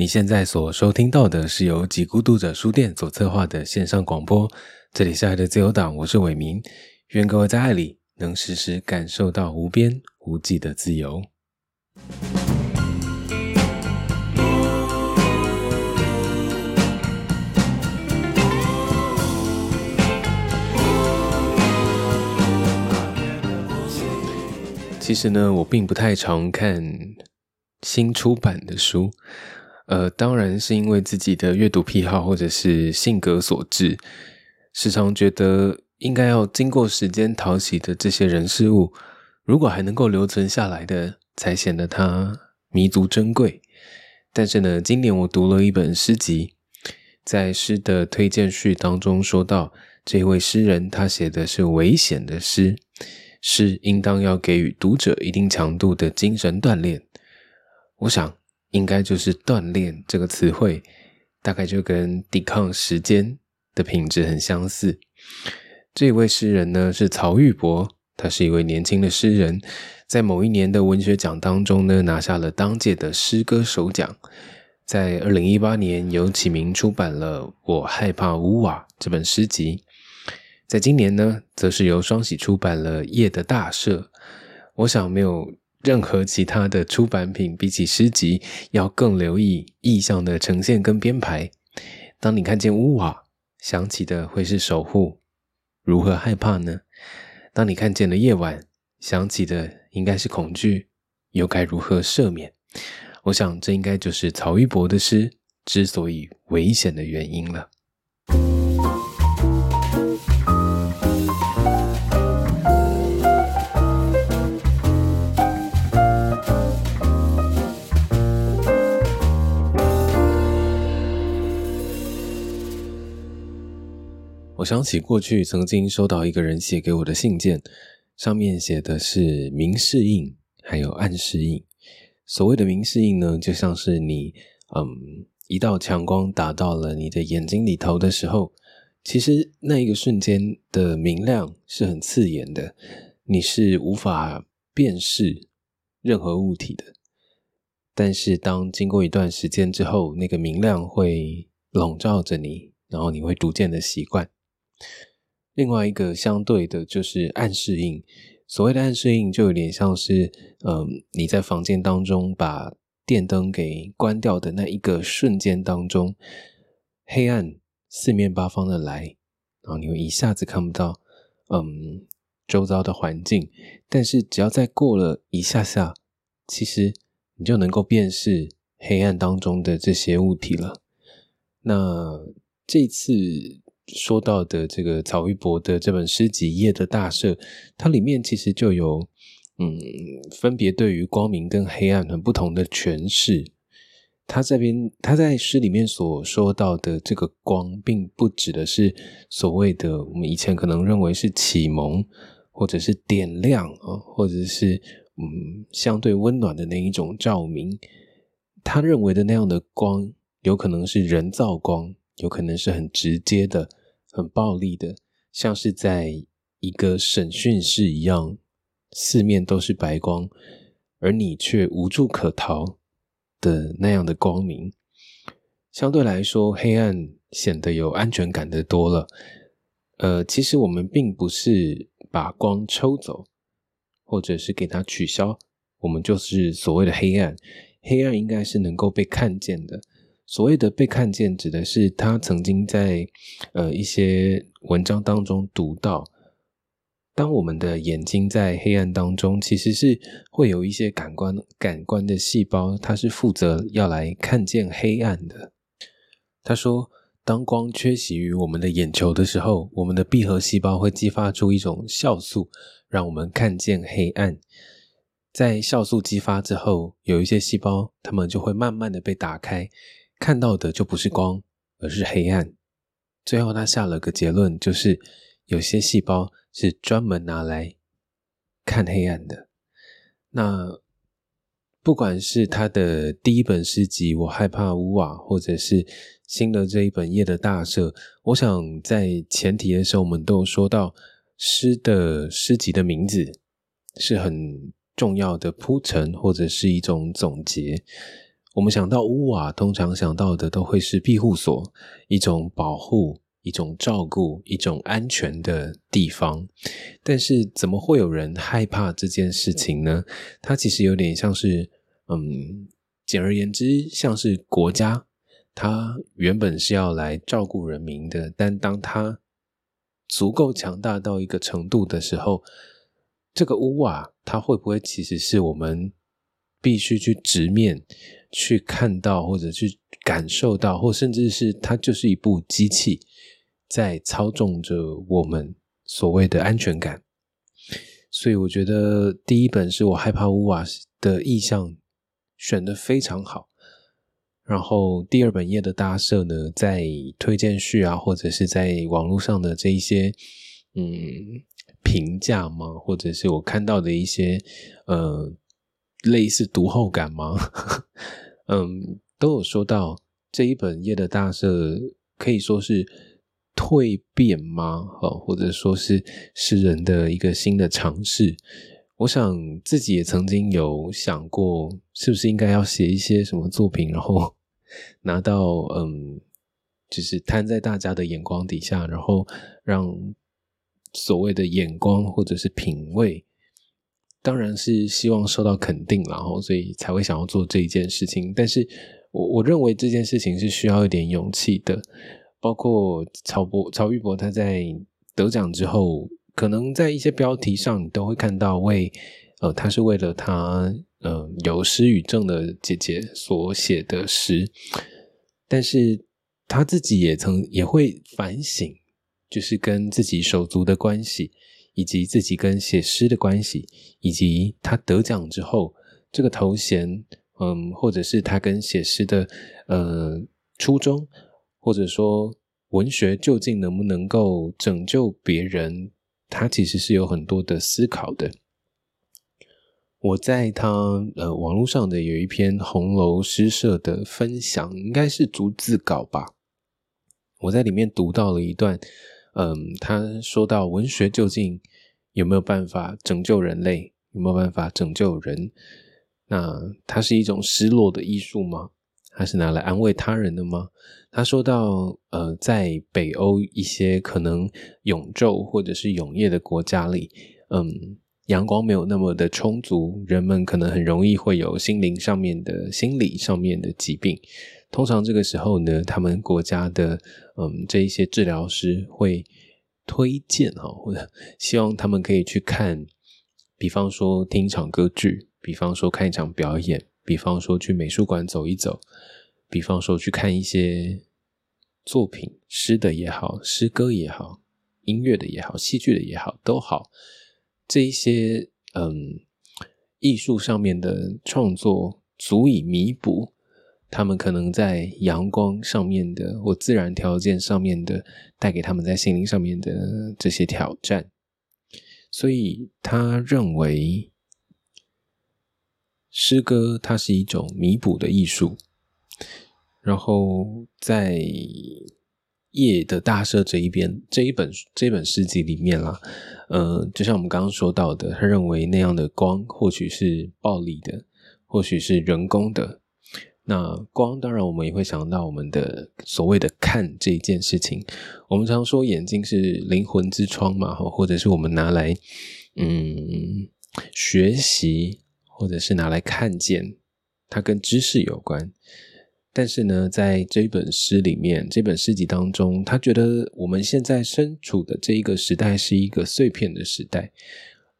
你现在所收听到的是由极孤独者书店所策划的线上广播，这里是爱的自由党，我是伟明，愿各位在爱里能时时感受到无边无际的自由。其实呢，我并不太常看新出版的书，呃，当然是因为自己的阅读癖好或者是性格所致，时常觉得应该要经过时间淘洗的这些人事物，如果还能够留存下来的，才显得它弥足珍贵。但是呢，今年我读了一本诗集，在诗的推荐序当中说到，这位诗人他写的是危险的诗。是应当要给予读者一定强度的精神锻炼。我想，应该就是“锻炼”这个词汇，大概就跟抵抗时间的品质很相似。这位诗人呢是曹玉博，他是一位年轻的诗人，在某一年的文学奖当中呢拿下了当届的诗歌首奖。在二零一八年，由启明出版了《我害怕乌瓦》这本诗集。在今年呢，则是由双喜出版了《夜的大赦》。我想没有任何其他的出版品比起诗集要更留意意象的呈现跟编排。当你看见屋瓦，想起的会是守护，如何害怕呢？当你看见了夜晚，想起的应该是恐惧，又该如何赦免？我想这应该就是曹玉博的诗之所以危险的原因了。我想起过去曾经收到一个人写给我的信件，上面写的是明示印，还有暗示印。所谓的明示印呢，就像是你，嗯，一道强光打到了你的眼睛里头的时候，其实那一个瞬间的明亮是很刺眼的，你是无法辨识任何物体的。但是当经过一段时间之后，那个明亮会笼罩着你，然后你会逐渐的习惯。另外一个相对的，就是暗示印。所谓的暗示印，就有点像是，嗯，你在房间当中把电灯给关掉的那一个瞬间当中，黑暗四面八方的来，然后你会一下子看不到，嗯，周遭的环境。但是只要再过了一下下，其实你就能够辨识黑暗当中的这些物体了。那这次。说到的这个曹玉博的这本诗集《夜的大赦》，它里面其实就有，嗯，分别对于光明跟黑暗很不同的诠释。他这边他在诗里面所说到的这个光，并不指的是所谓的我们以前可能认为是启蒙，或者是点亮啊，或者是嗯相对温暖的那一种照明。他认为的那样的光，有可能是人造光，有可能是很直接的。很暴力的，像是在一个审讯室一样，四面都是白光，而你却无处可逃的那样的光明。相对来说，黑暗显得有安全感的多了。呃，其实我们并不是把光抽走，或者是给它取消，我们就是所谓的黑暗。黑暗应该是能够被看见的。所谓的被看见，指的是他曾经在呃一些文章当中读到，当我们的眼睛在黑暗当中，其实是会有一些感官感官的细胞，它是负责要来看见黑暗的。他说，当光缺席于我们的眼球的时候，我们的闭合细胞会激发出一种酵素，让我们看见黑暗。在酵素激发之后，有一些细胞，它们就会慢慢的被打开。看到的就不是光，而是黑暗。最后，他下了个结论，就是有些细胞是专门拿来看黑暗的。那不管是他的第一本诗集《我害怕乌瓦》，或者是新的这一本《夜的大赦》，我想在前提的时候，我们都有说到诗的诗集的名字是很重要的铺陈，或者是一种总结。我们想到屋瓦，通常想到的都会是庇护所，一种保护、一种照顾、一种安全的地方。但是，怎么会有人害怕这件事情呢？它其实有点像是，嗯，简而言之，像是国家，它原本是要来照顾人民的，但当它足够强大到一个程度的时候，这个屋瓦，它会不会其实是我们必须去直面？去看到，或者去感受到，或甚至是它就是一部机器在操纵着我们所谓的安全感。所以我觉得第一本是我害怕乌瓦的意象选的非常好。然后第二本夜的大设呢，在推荐序啊，或者是在网络上的这一些嗯评价吗？或者是我看到的一些呃。类似读后感吗？嗯，都有说到这一本《夜的大赦》可以说是蜕变吗？哦，或者说是诗人的一个新的尝试。我想自己也曾经有想过，是不是应该要写一些什么作品，然后 拿到嗯，就是摊在大家的眼光底下，然后让所谓的眼光或者是品味。当然是希望受到肯定，然后所以才会想要做这一件事情。但是我我认为这件事情是需要一点勇气的。包括曹博曹玉博他在得奖之后，可能在一些标题上你都会看到为呃他是为了他呃有失语症的姐姐所写的诗，但是他自己也曾也会反省，就是跟自己手足的关系。以及自己跟写诗的关系，以及他得奖之后这个头衔，嗯，或者是他跟写诗的呃初衷，或者说文学究竟能不能够拯救别人，他其实是有很多的思考的。我在他呃网络上的有一篇红楼诗社的分享，应该是逐字稿吧，我在里面读到了一段。嗯，他说到文学究竟有没有办法拯救人类？有没有办法拯救人？那它是一种失落的艺术吗？还是拿来安慰他人的吗？他说到，呃，在北欧一些可能永昼或者是永夜的国家里，嗯，阳光没有那么的充足，人们可能很容易会有心灵上面的、心理上面的疾病。通常这个时候呢，他们国家的嗯这一些治疗师会推荐哈，或者 希望他们可以去看，比方说听一场歌剧，比方说看一场表演，比方说去美术馆走一走，比方说去看一些作品，诗的也好，诗歌也好，音乐的也好，戏剧的也好，都好，这一些嗯艺术上面的创作足以弥补。他们可能在阳光上面的或自然条件上面的带给他们在心灵上面的这些挑战，所以他认为诗歌它是一种弥补的艺术。然后在夜的大赦这一边这一本这本诗集里面啦，呃，就像我们刚刚说到的，他认为那样的光或许是暴力的，或许是人工的。那光当然，我们也会想到我们的所谓的看这件事情。我们常说眼睛是灵魂之窗嘛，或者是我们拿来嗯学习，或者是拿来看见，它跟知识有关。但是呢，在这一本诗里面，这本诗集当中，他觉得我们现在身处的这一个时代是一个碎片的时代。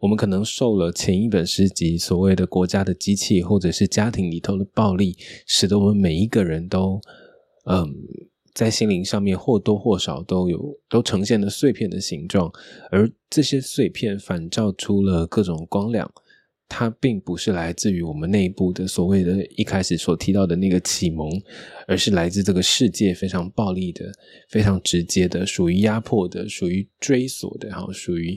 我们可能受了前一本诗集所谓的国家的机器，或者是家庭里头的暴力，使得我们每一个人都，嗯，在心灵上面或多或少都有都呈现了碎片的形状，而这些碎片反照出了各种光亮。它并不是来自于我们内部的所谓的一开始所提到的那个启蒙，而是来自这个世界非常暴力的、非常直接的、属于压迫的、属于追索的，然后属于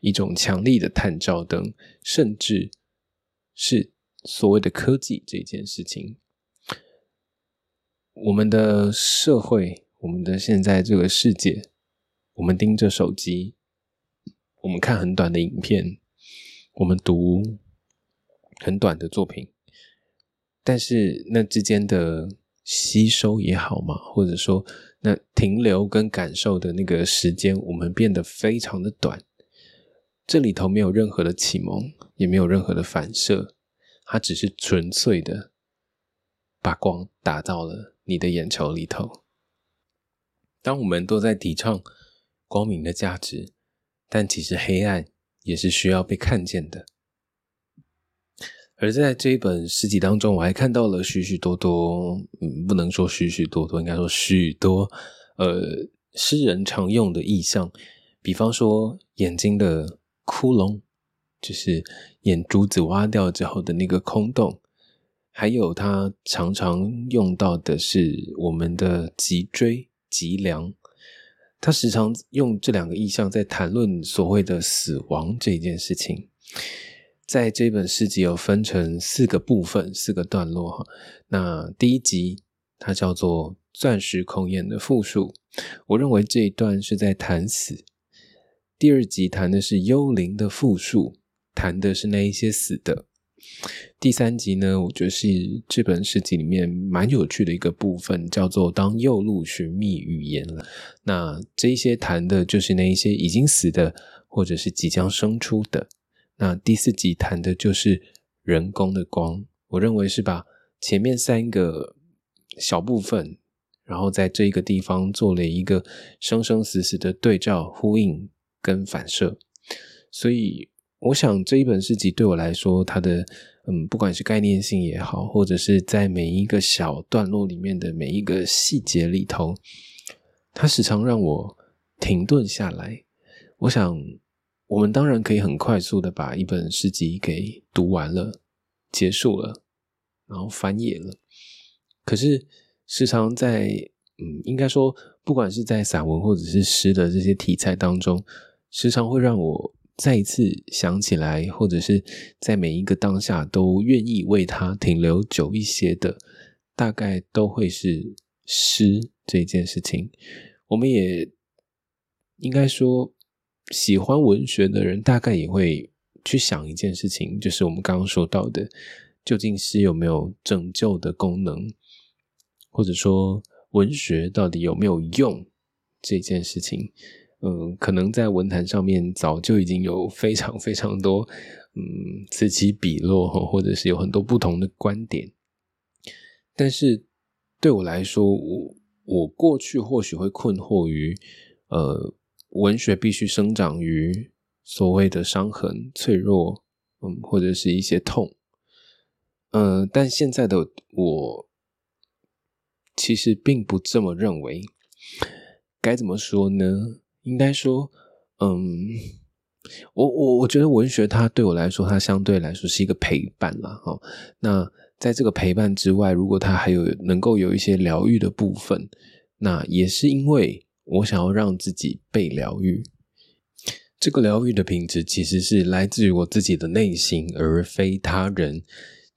一种强力的探照灯，甚至是所谓的科技这件事情。我们的社会，我们的现在这个世界，我们盯着手机，我们看很短的影片，我们读。很短的作品，但是那之间的吸收也好嘛，或者说那停留跟感受的那个时间，我们变得非常的短。这里头没有任何的启蒙，也没有任何的反射，它只是纯粹的把光打到了你的眼球里头。当我们都在提倡光明的价值，但其实黑暗也是需要被看见的。而在这一本诗集当中，我还看到了许许多多，嗯，不能说许许多多，应该说许多，呃，诗人常用的意象，比方说眼睛的窟窿，就是眼珠子挖掉之后的那个空洞，还有他常常用到的是我们的脊椎。脊梁，他时常用这两个意象在谈论所谓的死亡这件事情。在这本诗集有分成四个部分、四个段落哈。那第一集它叫做“钻石孔眼”的复数，我认为这一段是在谈死。第二集谈的是幽灵的复数，谈的是那一些死的。第三集呢，我觉得是这本诗集里面蛮有趣的一个部分，叫做“当右路寻觅语言了”。那这一些谈的就是那一些已经死的，或者是即将生出的。那第四集谈的就是人工的光。我认为是把前面三个小部分，然后在这一个地方做了一个生生死死的对照、呼应跟反射，所以。我想这一本诗集对我来说，它的嗯，不管是概念性也好，或者是在每一个小段落里面的每一个细节里头，它时常让我停顿下来。我想，我们当然可以很快速的把一本诗集给读完了、结束了，然后翻页了。可是，时常在嗯，应该说，不管是在散文或者是诗的这些题材当中，时常会让我。再一次想起来，或者是在每一个当下都愿意为它停留久一些的，大概都会是诗这件事情。我们也应该说，喜欢文学的人大概也会去想一件事情，就是我们刚刚说到的，究竟诗有没有拯救的功能，或者说文学到底有没有用这件事情。嗯，可能在文坛上面早就已经有非常非常多，嗯，此起彼落，或者是有很多不同的观点。但是对我来说，我我过去或许会困惑于，呃，文学必须生长于所谓的伤痕、脆弱，嗯，或者是一些痛。嗯，但现在的我其实并不这么认为。该怎么说呢？应该说，嗯，我我我觉得文学它对我来说，它相对来说是一个陪伴啦。哈。那在这个陪伴之外，如果它还有能够有一些疗愈的部分，那也是因为我想要让自己被疗愈。这个疗愈的品质其实是来自于我自己的内心，而非他人。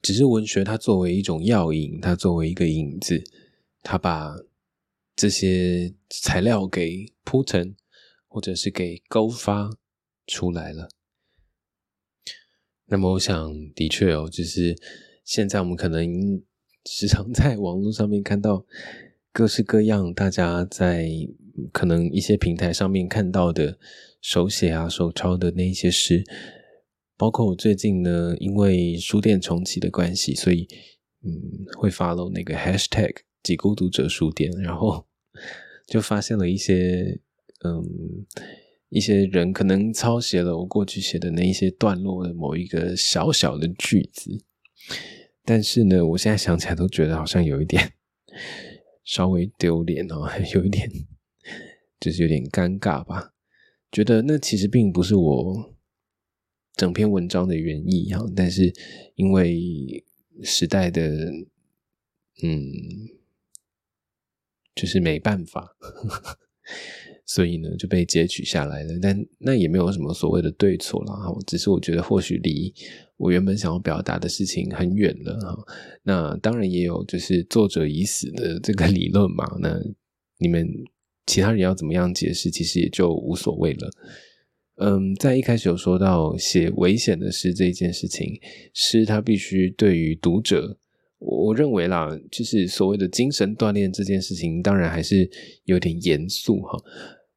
只是文学它作为一种药引，它作为一个引子，它把这些材料给铺成。或者是给勾发出来了。那么，我想的确哦，就是现在我们可能时常在网络上面看到各式各样大家在可能一些平台上面看到的手写啊、手抄的那一些诗，包括我最近呢，因为书店重启的关系，所以嗯，会 follow 那个 hashtag 几孤独者书店，然后 就发现了一些。嗯，一些人可能抄写了我过去写的那一些段落的某一个小小的句子，但是呢，我现在想起来都觉得好像有一点 稍微丢脸哦，有一点就是有点尴尬吧。觉得那其实并不是我整篇文章的原意哈，但是因为时代的嗯，就是没办法。所以呢，就被截取下来了。但那也没有什么所谓的对错了哈，只是我觉得或许离我原本想要表达的事情很远了哈。那当然也有就是作者已死的这个理论嘛。那你们其他人要怎么样解释，其实也就无所谓了。嗯，在一开始有说到写危险的诗这一件事情，诗它必须对于读者我认为啦，就是所谓的精神锻炼这件事情，当然还是有点严肃哈。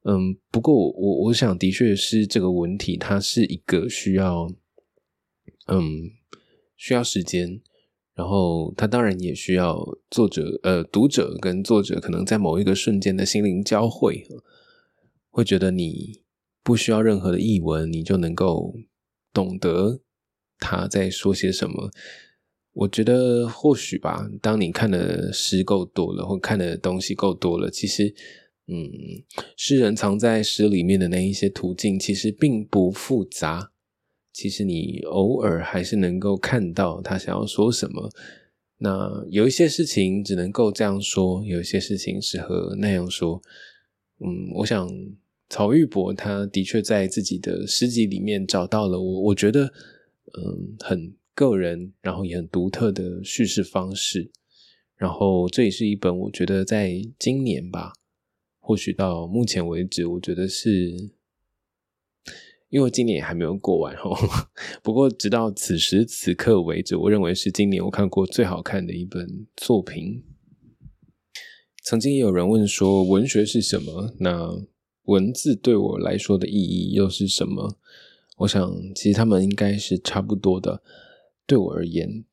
嗯，不过我我想的确是这个文体，它是一个需要，嗯，需要时间，然后他当然也需要作者呃读者跟作者可能在某一个瞬间的心灵交汇，会觉得你不需要任何的译文，你就能够懂得他在说些什么。我觉得或许吧，当你看的诗够多了，或看的东西够多了，其实，嗯，诗人藏在诗里面的那一些途径，其实并不复杂。其实你偶尔还是能够看到他想要说什么。那有一些事情只能够这样说，有一些事情适合那样说。嗯，我想曹玉博他的确在自己的诗集里面找到了我，我觉得，嗯，很。个人，然后也很独特的叙事方式，然后这也是一本我觉得在今年吧，或许到目前为止，我觉得是，因为今年也还没有过完哦。不过直到此时此刻为止，我认为是今年我看过最好看的一本作品。曾经也有人问说，文学是什么？那文字对我来说的意义又是什么？我想，其实他们应该是差不多的。对我而言，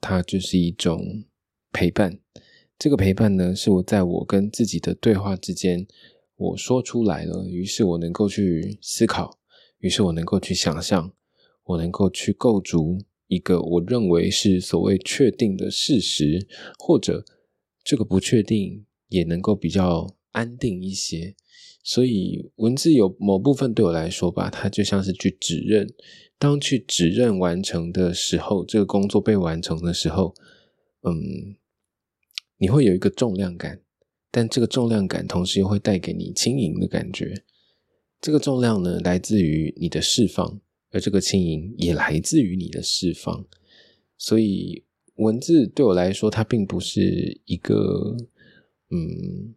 它就是一种陪伴。这个陪伴呢，是我在我跟自己的对话之间，我说出来了，于是我能够去思考，于是我能够去想象，我能够去构筑一个我认为是所谓确定的事实，或者这个不确定也能够比较安定一些。所以，文字有某部分对我来说吧，它就像是去指认。当去指认完成的时候，这个工作被完成的时候，嗯，你会有一个重量感，但这个重量感同时又会带给你轻盈的感觉。这个重量呢，来自于你的释放，而这个轻盈也来自于你的释放。所以，文字对我来说，它并不是一个，嗯。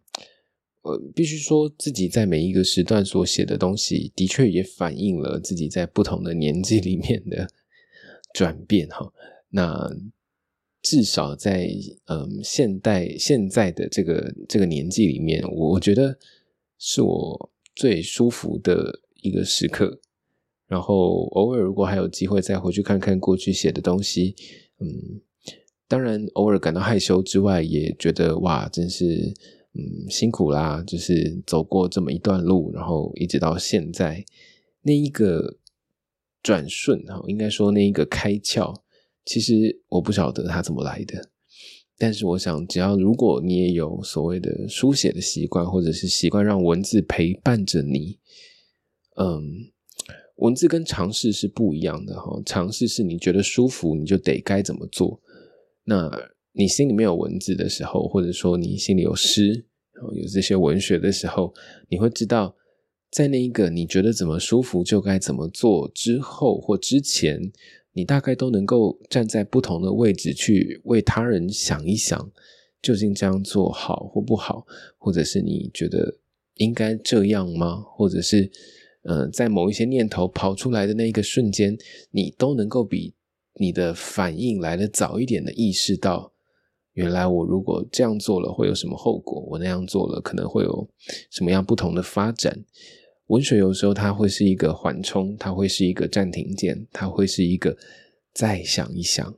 呃，必须说自己在每一个时段所写的东西，的确也反映了自己在不同的年纪里面的转变哈。那至少在嗯现代现在的这个这个年纪里面，我觉得是我最舒服的一个时刻。然后偶尔如果还有机会再回去看看过去写的东西，嗯，当然偶尔感到害羞之外，也觉得哇，真是。嗯，辛苦啦，就是走过这么一段路，然后一直到现在，那一个转瞬哈，应该说那一个开窍，其实我不晓得它怎么来的，但是我想，只要如果你也有所谓的书写的习惯，或者是习惯让文字陪伴着你，嗯，文字跟尝试是不一样的哈，尝试是你觉得舒服，你就得该怎么做，那。你心里面有文字的时候，或者说你心里有诗，然后有这些文学的时候，你会知道，在那一个你觉得怎么舒服就该怎么做之后或之前，你大概都能够站在不同的位置去为他人想一想，究竟这样做好或不好，或者是你觉得应该这样吗？或者是，嗯，在某一些念头跑出来的那一个瞬间，你都能够比你的反应来的早一点的意识到。原来我如果这样做了会有什么后果？我那样做了可能会有什么样不同的发展？文学有时候它会是一个缓冲，它会是一个暂停键，它会是一个再想一想，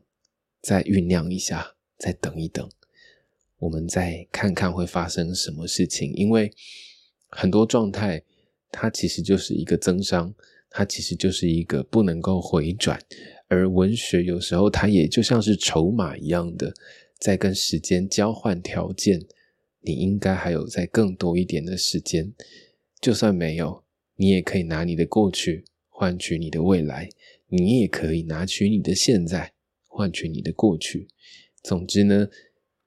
再酝酿一下，再等一等，我们再看看会发生什么事情。因为很多状态它其实就是一个增伤，它其实就是一个不能够回转，而文学有时候它也就像是筹码一样的。在跟时间交换条件，你应该还有再更多一点的时间。就算没有，你也可以拿你的过去换取你的未来，你也可以拿取你的现在换取你的过去。总之呢，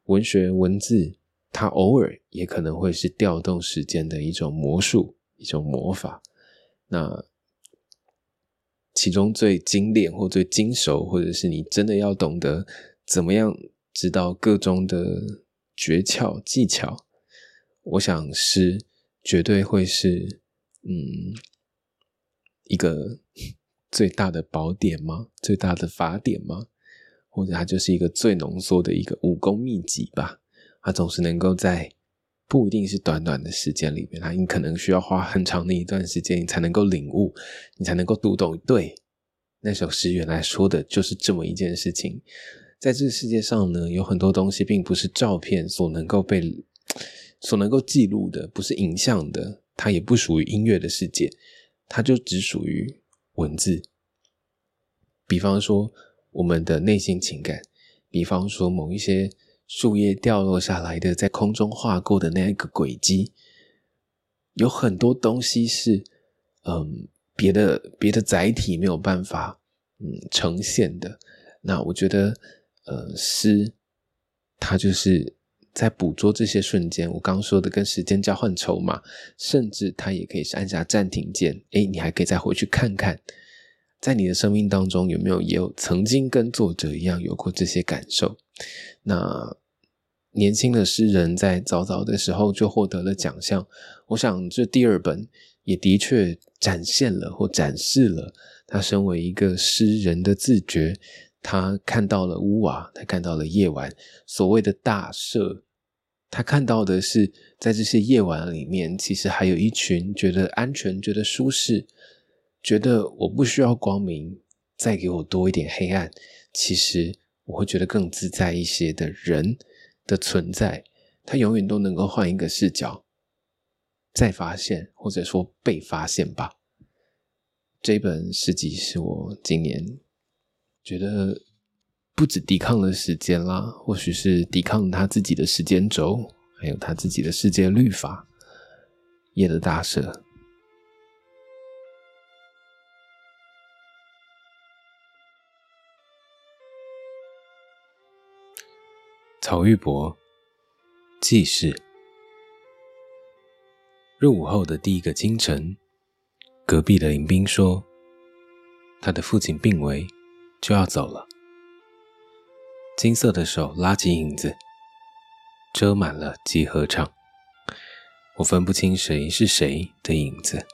文学文字它偶尔也可能会是调动时间的一种魔术，一种魔法。那其中最精炼或最精熟，或者是你真的要懂得怎么样。知道各中的诀窍技巧，我想诗绝对会是嗯一个最大的宝典吗？最大的法典吗？或者它就是一个最浓缩的一个武功秘籍吧。它总是能够在不一定是短短的时间里面，它你可能需要花很长的一段时间，你才能够领悟，你才能够读懂。对，那首诗原来说的就是这么一件事情。在这个世界上呢，有很多东西并不是照片所能够被 所能够记录的，不是影像的，它也不属于音乐的世界，它就只属于文字。比方说我们的内心情感，比方说某一些树叶掉落下来的，在空中划过的那一个轨迹，有很多东西是嗯别的别的载体没有办法嗯呈现的。那我觉得。呃，诗，它就是在捕捉这些瞬间。我刚刚说的跟时间交换筹码，甚至它也可以是按下暂停键。哎，你还可以再回去看看，在你的生命当中有没有也有曾经跟作者一样有过这些感受。那年轻的诗人在早早的时候就获得了奖项，我想这第二本也的确展现了或展示了他身为一个诗人的自觉。他看到了屋瓦，他看到了夜晚，所谓的大赦。他看到的是，在这些夜晚里面，其实还有一群觉得安全、觉得舒适、觉得我不需要光明，再给我多一点黑暗，其实我会觉得更自在一些的人的存在。他永远都能够换一个视角，再发现，或者说被发现吧。这本诗集是我今年。觉得不止抵抗了时间啦，或许是抵抗他自己的时间轴，还有他自己的世界律法。夜的大蛇，曹玉博，记事。入伍后的第一个清晨，隔壁的林兵说，他的父亲病危。就要走了，金色的手拉起影子，遮满了集合场。我分不清谁是谁的影子。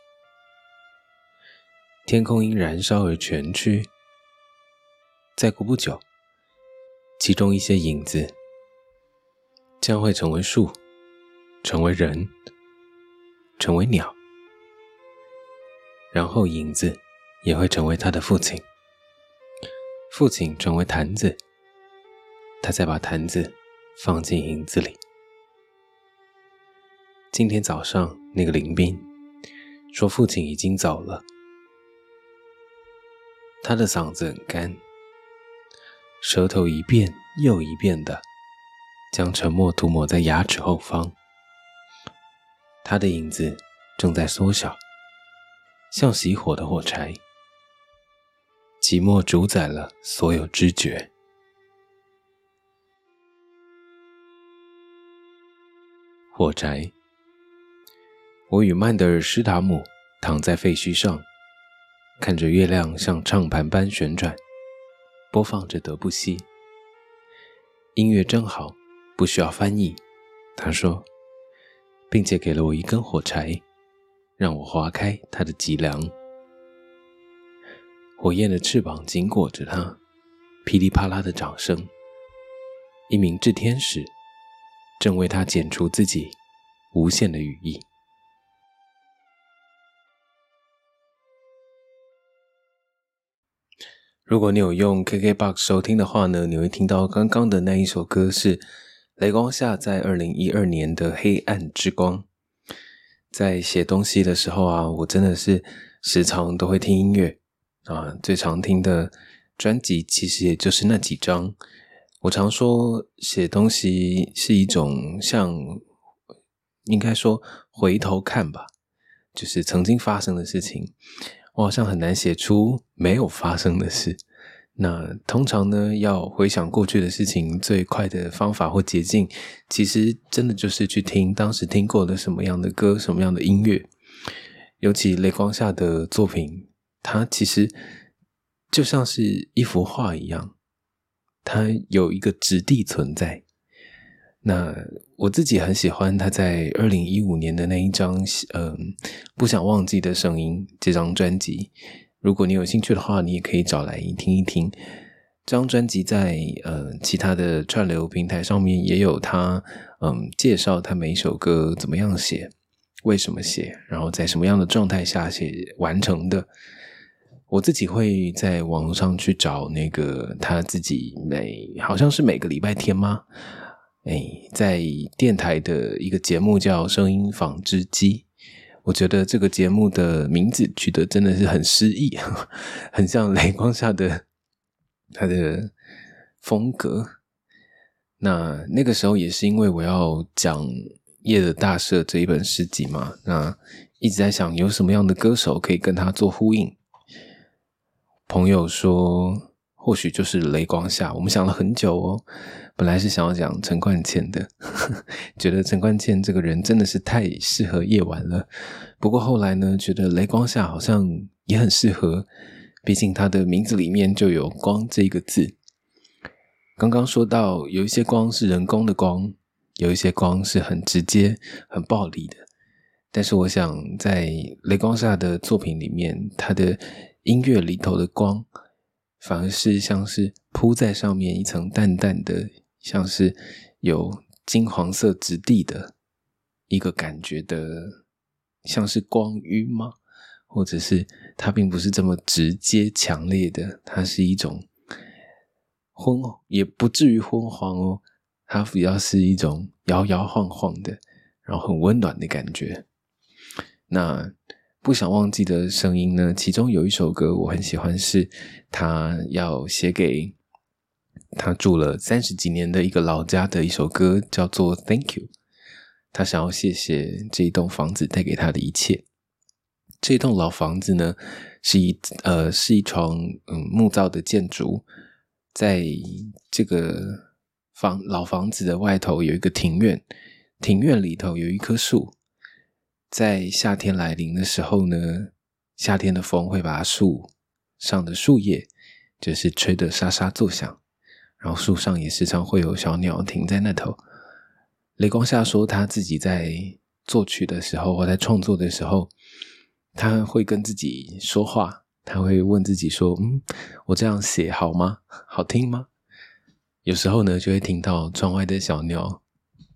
天空因燃烧而蜷曲。再过不久，其中一些影子将会成为树，成为人，成为鸟，然后影子也会成为他的父亲。父亲成为坛子，他再把坛子放进银子里。今天早上，那个林兵说父亲已经走了，他的嗓子很干，舌头一遍又一遍的将沉默涂抹在牙齿后方。他的影子正在缩小，像熄火的火柴。寂寞主宰了所有知觉。火柴。我与曼德尔施塔姆躺在废墟上，看着月亮像唱盘般旋转，播放着德布西。音乐真好，不需要翻译。他说，并且给了我一根火柴，让我划开他的脊梁。火焰的翅膀紧裹着他，噼里啪啦的掌声。一名炽天使正为他剪除自己无限的羽翼。如果你有用 KKBOX 收听的话呢，你会听到刚刚的那一首歌是雷光下在二零一二年的《黑暗之光》。在写东西的时候啊，我真的是时常都会听音乐。啊，最常听的专辑其实也就是那几张。我常说写东西是一种像，应该说回头看吧，就是曾经发生的事情。我好像很难写出没有发生的事。那通常呢，要回想过去的事情，最快的方法或捷径，其实真的就是去听当时听过的什么样的歌，什么样的音乐。尤其雷光下的作品。它其实就像是一幅画一样，它有一个质地存在。那我自己很喜欢他在二零一五年的那一张《嗯不想忘记的声音》这张专辑。如果你有兴趣的话，你也可以找来听一听。这张专辑在呃其他的串流平台上面也有他嗯介绍他每一首歌怎么样写，为什么写，然后在什么样的状态下写完成的。我自己会在网络上去找那个他自己每好像是每个礼拜天吗？哎，在电台的一个节目叫《声音纺织机》，我觉得这个节目的名字取得真的是很诗意，很像雷光下的。他的风格，那那个时候也是因为我要讲《夜的大赦》这一本诗集嘛，那一直在想有什么样的歌手可以跟他做呼应。朋友说，或许就是雷光下。我们想了很久哦，本来是想要讲陈冠茜的，觉得陈冠茜这个人真的是太适合夜晚了。不过后来呢，觉得雷光下好像也很适合。毕竟他的名字里面就有“光”这个字。刚刚说到，有一些光是人工的光，有一些光是很直接、很暴力的。但是，我想在雷光下的作品里面，他的音乐里头的光，反而是像是铺在上面一层淡淡的，像是有金黄色质地的一个感觉的，像是光晕吗？或者是它并不是这么直接强烈的，它是一种昏，也不至于昏黄哦，它比较是一种摇摇晃晃的，然后很温暖的感觉。那不想忘记的声音呢？其中有一首歌我很喜欢，是他要写给他住了三十几年的一个老家的一首歌，叫做《Thank You》。他想要谢谢这一栋房子带给他的一切。这栋老房子呢，是一呃是一幢嗯木造的建筑，在这个房老房子的外头有一个庭院，庭院里头有一棵树，在夏天来临的时候呢，夏天的风会把树上的树叶就是吹得沙沙作响，然后树上也时常会有小鸟停在那头。雷光夏说他自己在作曲的时候或在创作的时候。他会跟自己说话，他会问自己说：“嗯，我这样写好吗？好听吗？”有时候呢，就会听到窗外的小鸟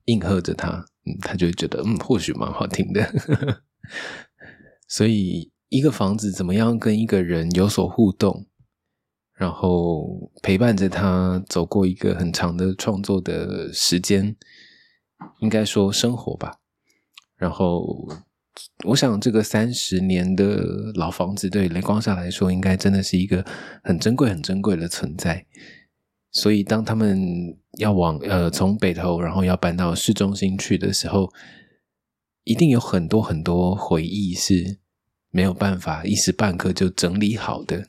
应和着他，嗯，他就觉得，嗯，或许蛮好听的。所以，一个房子怎么样跟一个人有所互动，然后陪伴着他走过一个很长的创作的时间，应该说生活吧，然后。我想，这个三十年的老房子对雷光夏来说，应该真的是一个很珍贵、很珍贵的存在。所以，当他们要往呃从北头，然后要搬到市中心去的时候，一定有很多很多回忆是没有办法一时半刻就整理好的。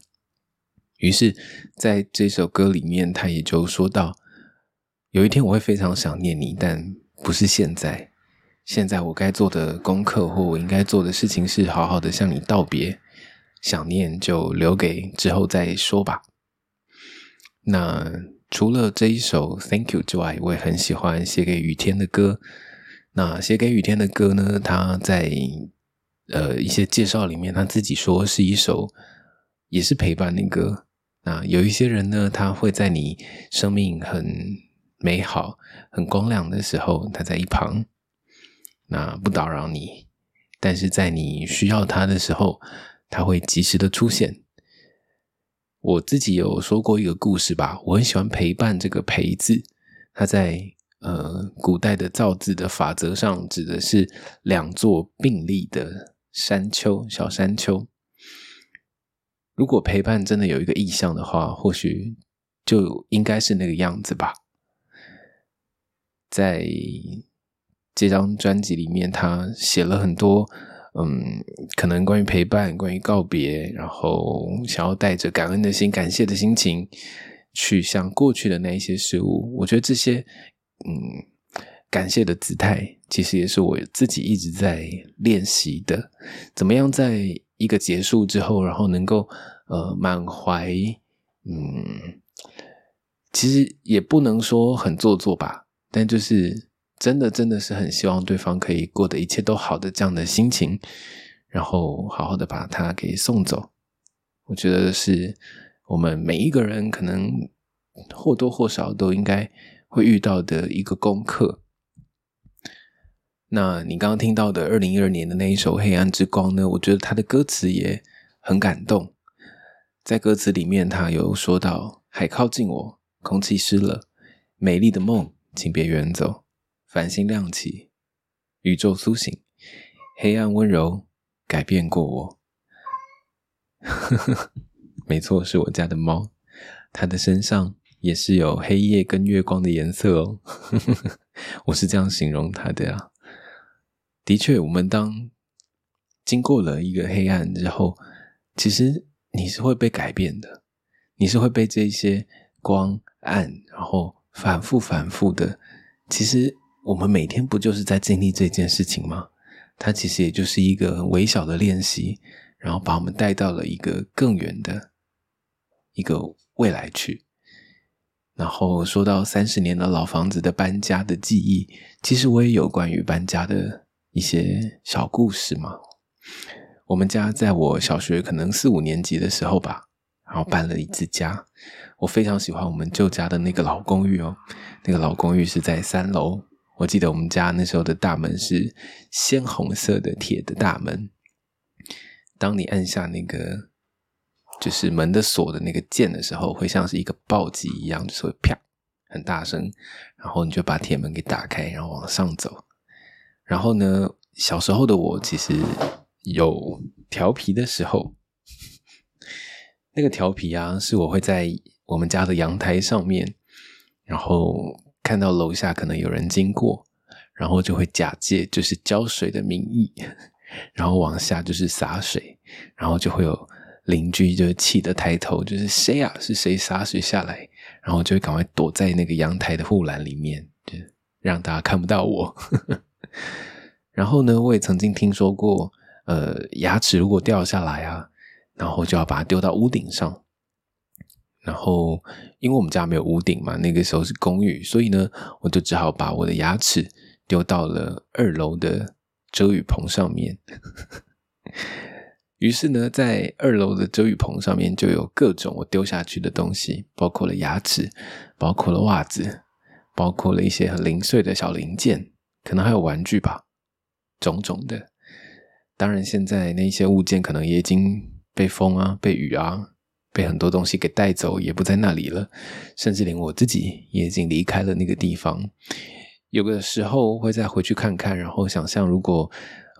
于是，在这首歌里面，他也就说到：有一天我会非常想念你，但不是现在。现在我该做的功课或我应该做的事情是好好的向你道别，想念就留给之后再说吧。那除了这一首 Thank You 之外，我也很喜欢写给雨天的歌。那写给雨天的歌呢？他在呃一些介绍里面，他自己说是一首也是陪伴的歌。那有一些人呢，他会在你生命很美好、很光亮的时候，他在一旁。那不打扰你，但是在你需要他的时候，他会及时的出现。我自己有说过一个故事吧，我很喜欢陪伴这个“陪”字，它在呃古代的造字的法则上指的是两座并立的山丘，小山丘。如果陪伴真的有一个意象的话，或许就应该是那个样子吧，在。这张专辑里面，他写了很多，嗯，可能关于陪伴、关于告别，然后想要带着感恩的心、感谢的心情，去向过去的那一些事物。我觉得这些，嗯，感谢的姿态，其实也是我自己一直在练习的。怎么样，在一个结束之后，然后能够呃满怀，嗯，其实也不能说很做作吧，但就是。真的，真的是很希望对方可以过得一切都好的这样的心情，然后好好的把他给送走。我觉得是我们每一个人可能或多或少都应该会遇到的一个功课。那你刚刚听到的二零一二年的那一首《黑暗之光》呢？我觉得它的歌词也很感动。在歌词里面，他有说到：“海靠近我，空气湿了，美丽的梦，请别远走。繁星亮起，宇宙苏醒，黑暗温柔改变过我。”没错，是我家的猫，它的身上也是有黑夜跟月光的颜色哦。我是这样形容它的啊。的确，我们当经过了一个黑暗之后，其实你是会被改变的，你是会被这些光暗，然后反复反复的。其实我们每天不就是在经历这件事情吗？它其实也就是一个微小的练习，然后把我们带到了一个更远的一个未来去。然后说到三十年的老房子的搬家的记忆，其实我也有关于搬家的。一些小故事嘛。我们家在我小学可能四五年级的时候吧，然后搬了一次家。我非常喜欢我们旧家的那个老公寓哦，那个老公寓是在三楼。我记得我们家那时候的大门是鲜红色的铁的大门。当你按下那个就是门的锁的那个键的时候，会像是一个暴击一样，就是会啪很大声，然后你就把铁门给打开，然后往上走。然后呢，小时候的我其实有调皮的时候，那个调皮啊，是我会在我们家的阳台上面，然后看到楼下可能有人经过，然后就会假借就是浇水的名义，然后往下就是洒水，然后就会有邻居就气得抬头，就是谁啊？是谁洒水下来？然后就会赶快躲在那个阳台的护栏里面，就让大家看不到我。然后呢，我也曾经听说过，呃，牙齿如果掉下来啊，然后就要把它丢到屋顶上。然后，因为我们家没有屋顶嘛，那个时候是公寓，所以呢，我就只好把我的牙齿丢到了二楼的遮雨棚上面。于是呢，在二楼的遮雨棚上面就有各种我丢下去的东西，包括了牙齿，包括了袜子，包括了一些很零碎的小零件。可能还有玩具吧，种种的。当然，现在那些物件可能也已经被风啊、被雨啊、被很多东西给带走，也不在那里了。甚至连我自己也已经离开了那个地方。有的时候会再回去看看，然后想象，如果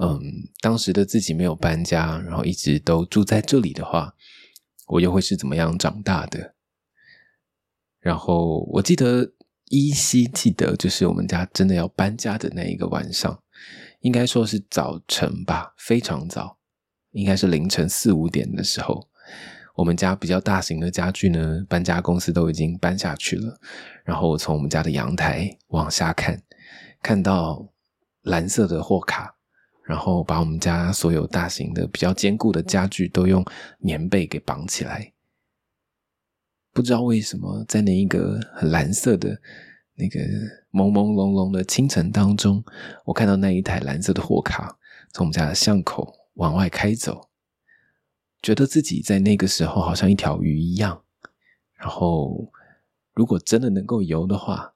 嗯，当时的自己没有搬家，然后一直都住在这里的话，我又会是怎么样长大的？然后我记得。依稀记得，就是我们家真的要搬家的那一个晚上，应该说是早晨吧，非常早，应该是凌晨四五点的时候。我们家比较大型的家具呢，搬家公司都已经搬下去了。然后我从我们家的阳台往下看，看到蓝色的货卡，然后把我们家所有大型的、比较坚固的家具都用棉被给绑起来。不知道为什么，在那一个很蓝色的、那个朦朦胧胧的清晨当中，我看到那一台蓝色的货卡从我们家的巷口往外开走，觉得自己在那个时候好像一条鱼一样。然后，如果真的能够游的话，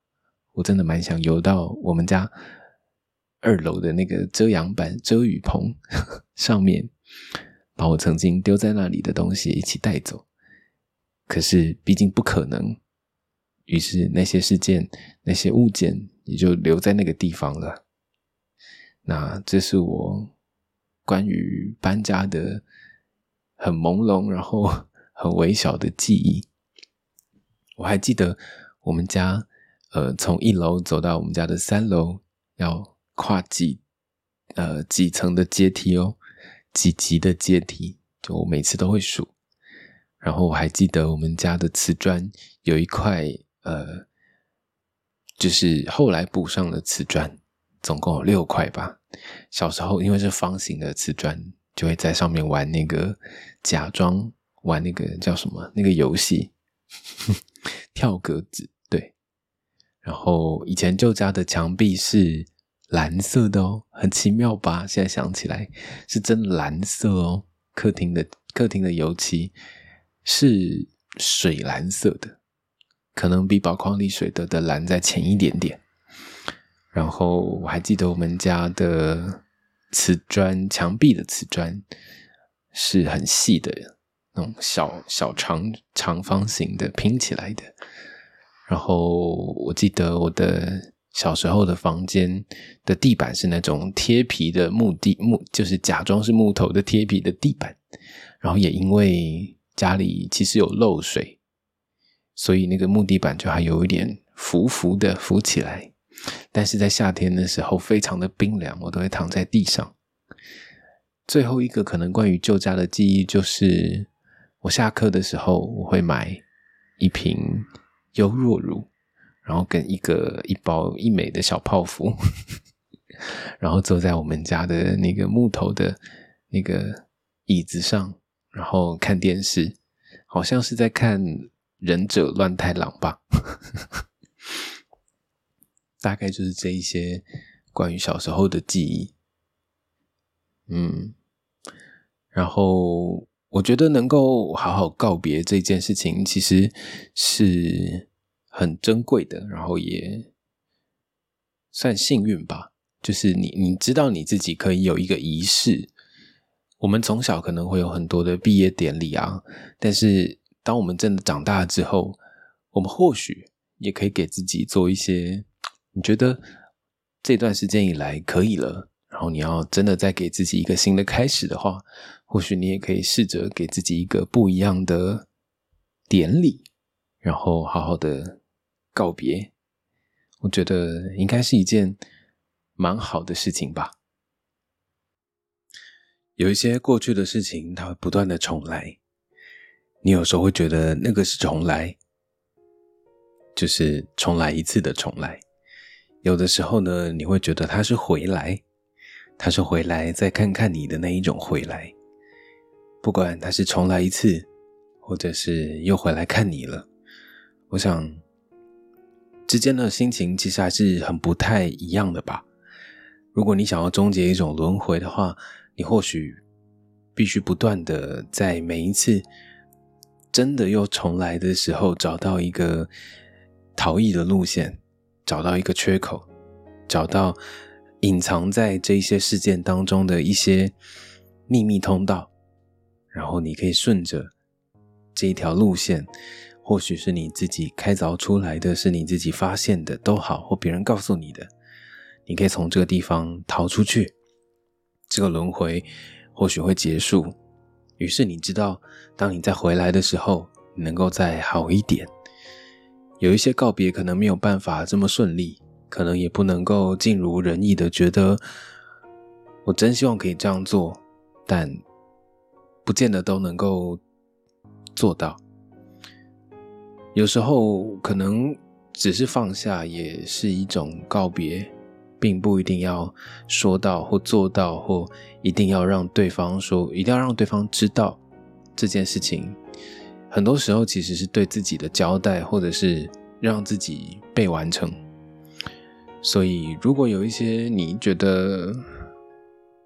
我真的蛮想游到我们家二楼的那个遮阳板、遮雨棚 上面，把我曾经丢在那里的东西一起带走。可是，毕竟不可能。于是，那些事件、那些物件也就留在那个地方了。那这是我关于搬家的很朦胧，然后 很微小的记忆。我还记得我们家，呃，从一楼走到我们家的三楼，要跨几呃几层的阶梯哦，几级的阶梯，就我每次都会数。然后我还记得我们家的瓷砖有一块，呃，就是后来补上的瓷砖，总共有六块吧。小时候因为是方形的瓷砖，就会在上面玩那个假装玩那个叫什么那个游戏，跳格子。对。然后以前旧家的墙壁是蓝色的哦，很奇妙吧？现在想起来是真蓝色哦。客厅的客厅的油漆。是水蓝色的，可能比宝矿力水的的蓝再浅一点点。然后我还记得我们家的瓷砖墙壁的瓷砖是很细的那种小小长长方形的拼起来的。然后我记得我的小时候的房间的地板是那种贴皮的木地木，就是假装是木头的贴皮的地板。然后也因为家里其实有漏水，所以那个木地板就还有一点浮浮的浮起来。但是在夏天的时候非常的冰凉，我都会躺在地上。最后一个可能关于旧家的记忆就是，我下课的时候我会买一瓶。优若乳，然后跟一个一包一美的小泡芙，然后坐在我们家的那个木头的那个椅子上，然后看电视，好像是在看《忍者乱太郎》吧，大概就是这一些关于小时候的记忆。嗯，然后。我觉得能够好好告别这件事情，其实是很珍贵的，然后也算幸运吧。就是你你知道你自己可以有一个仪式。我们从小可能会有很多的毕业典礼啊，但是当我们真的长大之后，我们或许也可以给自己做一些，你觉得这段时间以来可以了，然后你要真的再给自己一个新的开始的话。或许你也可以试着给自己一个不一样的典礼，然后好好的告别。我觉得应该是一件蛮好的事情吧。有一些过去的事情，它会不断的重来。你有时候会觉得那个是重来，就是重来一次的重来。有的时候呢，你会觉得他是回来，他是回来再看看你的那一种回来。不管他是重来一次，或者是又回来看你了，我想之间的心情其实还是很不太一样的吧。如果你想要终结一种轮回的话，你或许必须不断的在每一次真的又重来的时候，找到一个逃逸的路线，找到一个缺口，找到隐藏在这一些事件当中的一些秘密通道。然后你可以顺着这一条路线，或许是你自己开凿出来的，是你自己发现的都好，或别人告诉你的，你可以从这个地方逃出去，这个轮回或许会结束。于是你知道，当你再回来的时候，你能够再好一点。有一些告别可能没有办法这么顺利，可能也不能够尽如人意的觉得，我真希望可以这样做，但。不见得都能够做到，有时候可能只是放下也是一种告别，并不一定要说到或做到，或一定要让对方说，一定要让对方知道这件事情。很多时候其实是对自己的交代，或者是让自己被完成。所以，如果有一些你觉得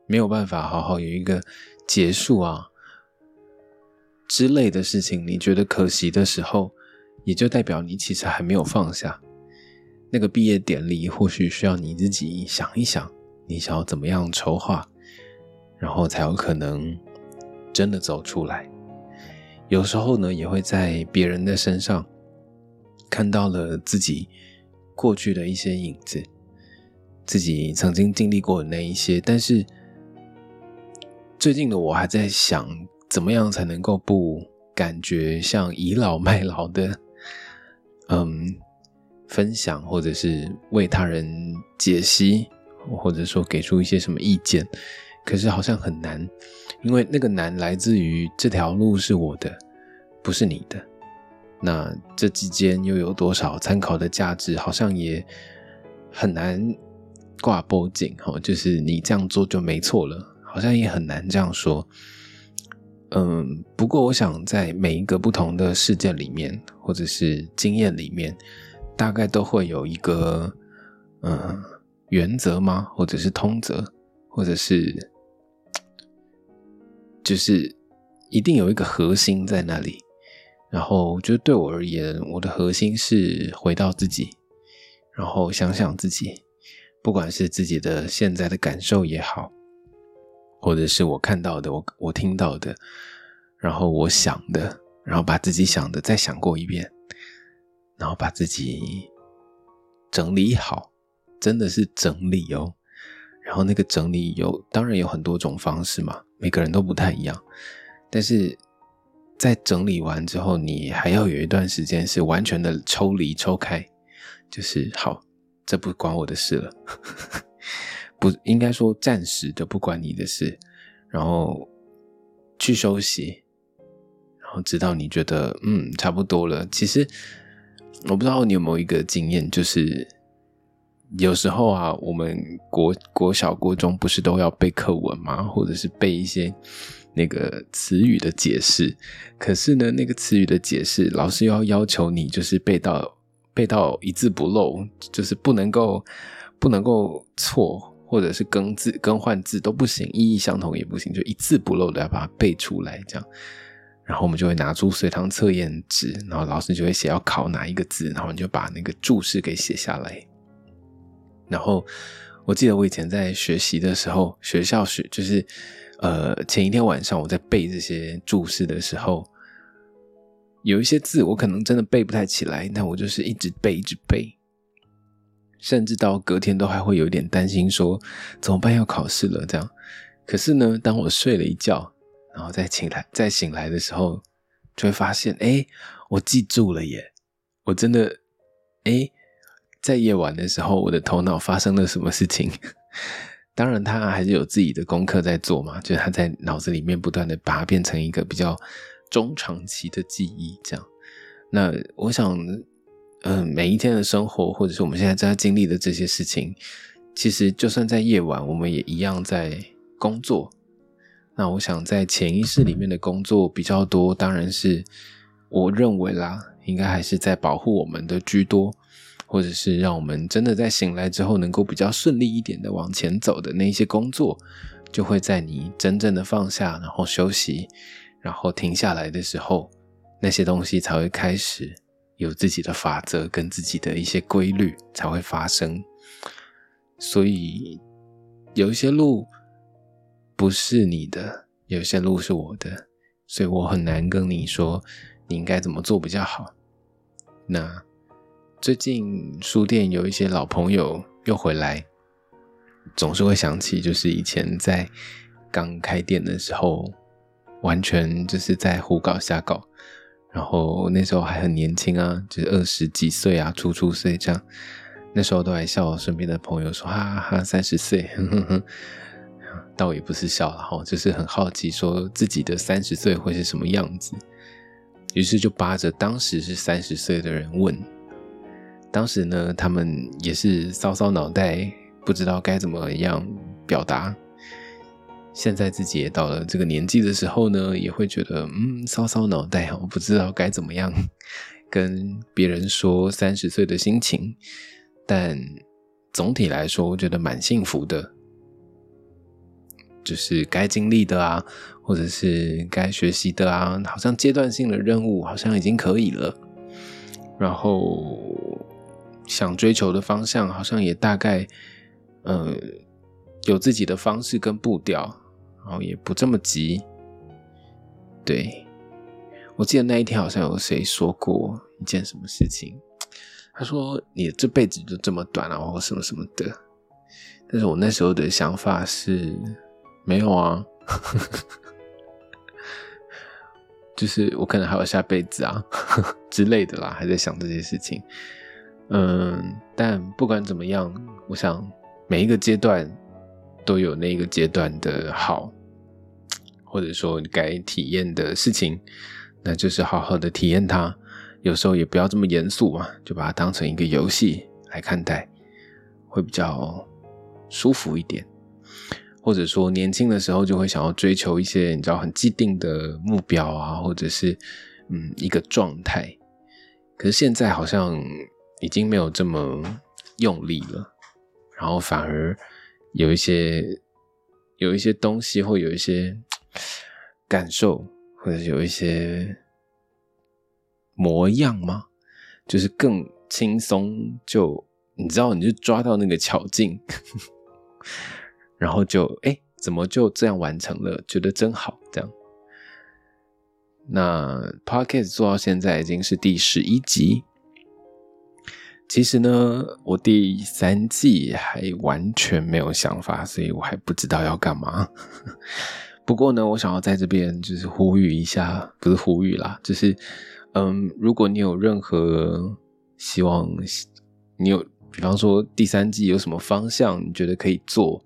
没有办法好好有一个结束啊。之类的事情，你觉得可惜的时候，也就代表你其实还没有放下那个毕业典礼。或许需要你自己想一想，你想要怎么样筹划，然后才有可能真的走出来。有时候呢，也会在别人的身上看到了自己过去的一些影子，自己曾经经历过的那一些。但是最近的我还在想。怎么样才能够不感觉像倚老卖老的，嗯，分享或者是为他人解析，或者说给出一些什么意见？可是好像很难，因为那个难来自于这条路是我的，不是你的。那这之间又有多少参考的价值？好像也很难挂脖颈哈，就是你这样做就没错了，好像也很难这样说。嗯，不过我想在每一个不同的事件里面，或者是经验里面，大概都会有一个嗯原则吗？或者是通则，或者是就是一定有一个核心在那里。然后我觉得对我而言，我的核心是回到自己，然后想想自己，不管是自己的现在的感受也好，或者是我看到的、我我听到的，然后我想的，然后把自己想的再想过一遍，然后把自己整理好，真的是整理哦。然后那个整理有，当然有很多种方式嘛，每个人都不太一样，但是。在整理完之后，你还要有一段时间是完全的抽离、抽开，就是好，这不关我的事了，不应该说暂时的不关你的事，然后去休息，然后直到你觉得嗯差不多了。其实我不知道你有没有一个经验，就是有时候啊，我们国国小、国中不是都要背课文吗？或者是背一些。那个词语的解释，可是呢，那个词语的解释，老师要要求你就是背到背到一字不漏，就是不能够不能够错，或者是更字更换字都不行，意义相同也不行，就一字不漏的要把它背出来，这样。然后我们就会拿出随堂测验纸，然后老师就会写要考哪一个字，然后你就把那个注释给写下来。然后我记得我以前在学习的时候，学校学就是。呃，前一天晚上我在背这些注释的时候，有一些字我可能真的背不太起来，但我就是一直背，一直背，甚至到隔天都还会有点担心，说怎么办要考试了这样。可是呢，当我睡了一觉，然后再醒来，再醒来的时候，就会发现，哎，我记住了耶！我真的，哎，在夜晚的时候，我的头脑发生了什么事情？当然，他还是有自己的功课在做嘛，就是他在脑子里面不断的把它变成一个比较中长期的记忆，这样。那我想，嗯，每一天的生活，或者是我们现在正在经历的这些事情，其实就算在夜晚，我们也一样在工作。那我想，在潜意识里面的工作比较多，当然是我认为啦，应该还是在保护我们的居多。或者是让我们真的在醒来之后能够比较顺利一点的往前走的那些工作，就会在你真正的放下，然后休息，然后停下来的时候，那些东西才会开始有自己的法则跟自己的一些规律才会发生。所以有一些路不是你的，有些路是我的，所以我很难跟你说你应该怎么做比较好。那。最近书店有一些老朋友又回来，总是会想起，就是以前在刚开店的时候，完全就是在胡搞瞎搞，然后那时候还很年轻啊，就是二十几岁啊，初初岁这样，那时候都还笑我身边的朋友说，哈哈哈，三十岁，倒也不是笑了哈，就是很好奇，说自己的三十岁会是什么样子，于是就扒着当时是三十岁的人问。当时呢，他们也是搔搔脑袋，不知道该怎么样表达。现在自己也到了这个年纪的时候呢，也会觉得嗯，搔搔脑袋我不知道该怎么样跟别人说三十岁的心情。但总体来说，我觉得蛮幸福的，就是该经历的啊，或者是该学习的啊，好像阶段性的任务好像已经可以了，然后。想追求的方向好像也大概，呃，有自己的方式跟步调，然后也不这么急。对，我记得那一天好像有谁说过一件什么事情，他说你这辈子就这么短啊，或什么什么的。但是我那时候的想法是，没有啊，就是我可能还有下辈子啊 之类的啦，还在想这些事情。嗯，但不管怎么样，我想每一个阶段都有那个阶段的好，或者说该体验的事情，那就是好好的体验它。有时候也不要这么严肃嘛，就把它当成一个游戏来看待，会比较舒服一点。或者说年轻的时候就会想要追求一些你知道很既定的目标啊，或者是嗯一个状态，可是现在好像。已经没有这么用力了，然后反而有一些有一些东西，或有一些 感受，或者有一些模样吗？就是更轻松，就你知道，你就抓到那个巧劲，然后就哎，怎么就这样完成了？觉得真好，这样。那 podcast 做到现在已经是第十一集。其实呢，我第三季还完全没有想法，所以我还不知道要干嘛。不过呢，我想要在这边就是呼吁一下，不是呼吁啦，就是嗯，如果你有任何希望，你有比方说第三季有什么方向，你觉得可以做，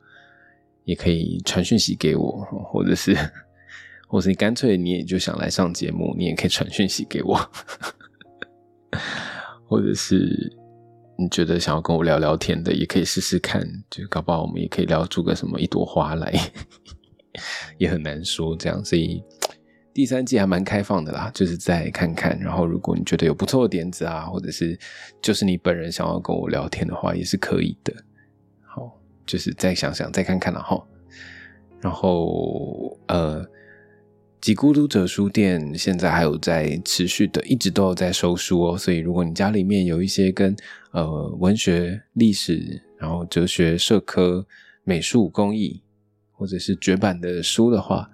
也可以传讯息给我，或者是，或者你干脆你也就想来上节目，你也可以传讯息给我，或者是。你觉得想要跟我聊聊天的，也可以试试看，就搞不好我们也可以聊出个什么一朵花来，也很难说这样。所以第三季还蛮开放的啦，就是再看看。然后如果你觉得有不错的点子啊，或者是就是你本人想要跟我聊天的话，也是可以的。好，就是再想想，再看看了哈。然后呃。几孤独者书店现在还有在持续的，一直都有在收书哦。所以如果你家里面有一些跟呃文学、历史、然后哲学、社科、美术、工艺，或者是绝版的书的话，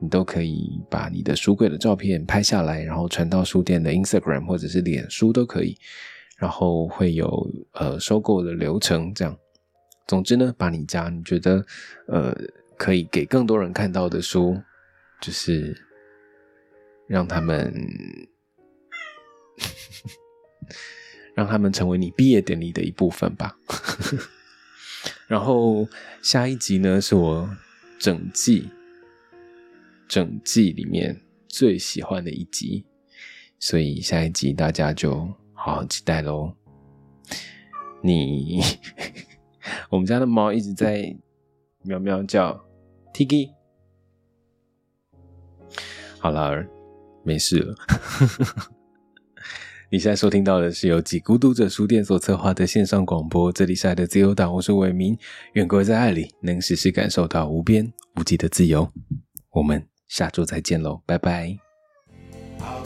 你都可以把你的书柜的照片拍下来，然后传到书店的 Instagram 或者是脸书都可以。然后会有呃收购的流程，这样。总之呢，把你家你觉得呃可以给更多人看到的书。就是让他们，让他们成为你毕业典礼的一部分吧。然后下一集呢，是我整季整季里面最喜欢的一集，所以下一集大家就好好期待喽。你，我们家的猫一直在喵喵叫，Tiki。好了，没事了。你现在收听到的是由几孤独者书店所策划的线上广播，这里是爱的自由党，我是伟明。愿各位在爱里能时时感受到无边无际的自由。我们下周再见喽，拜拜。I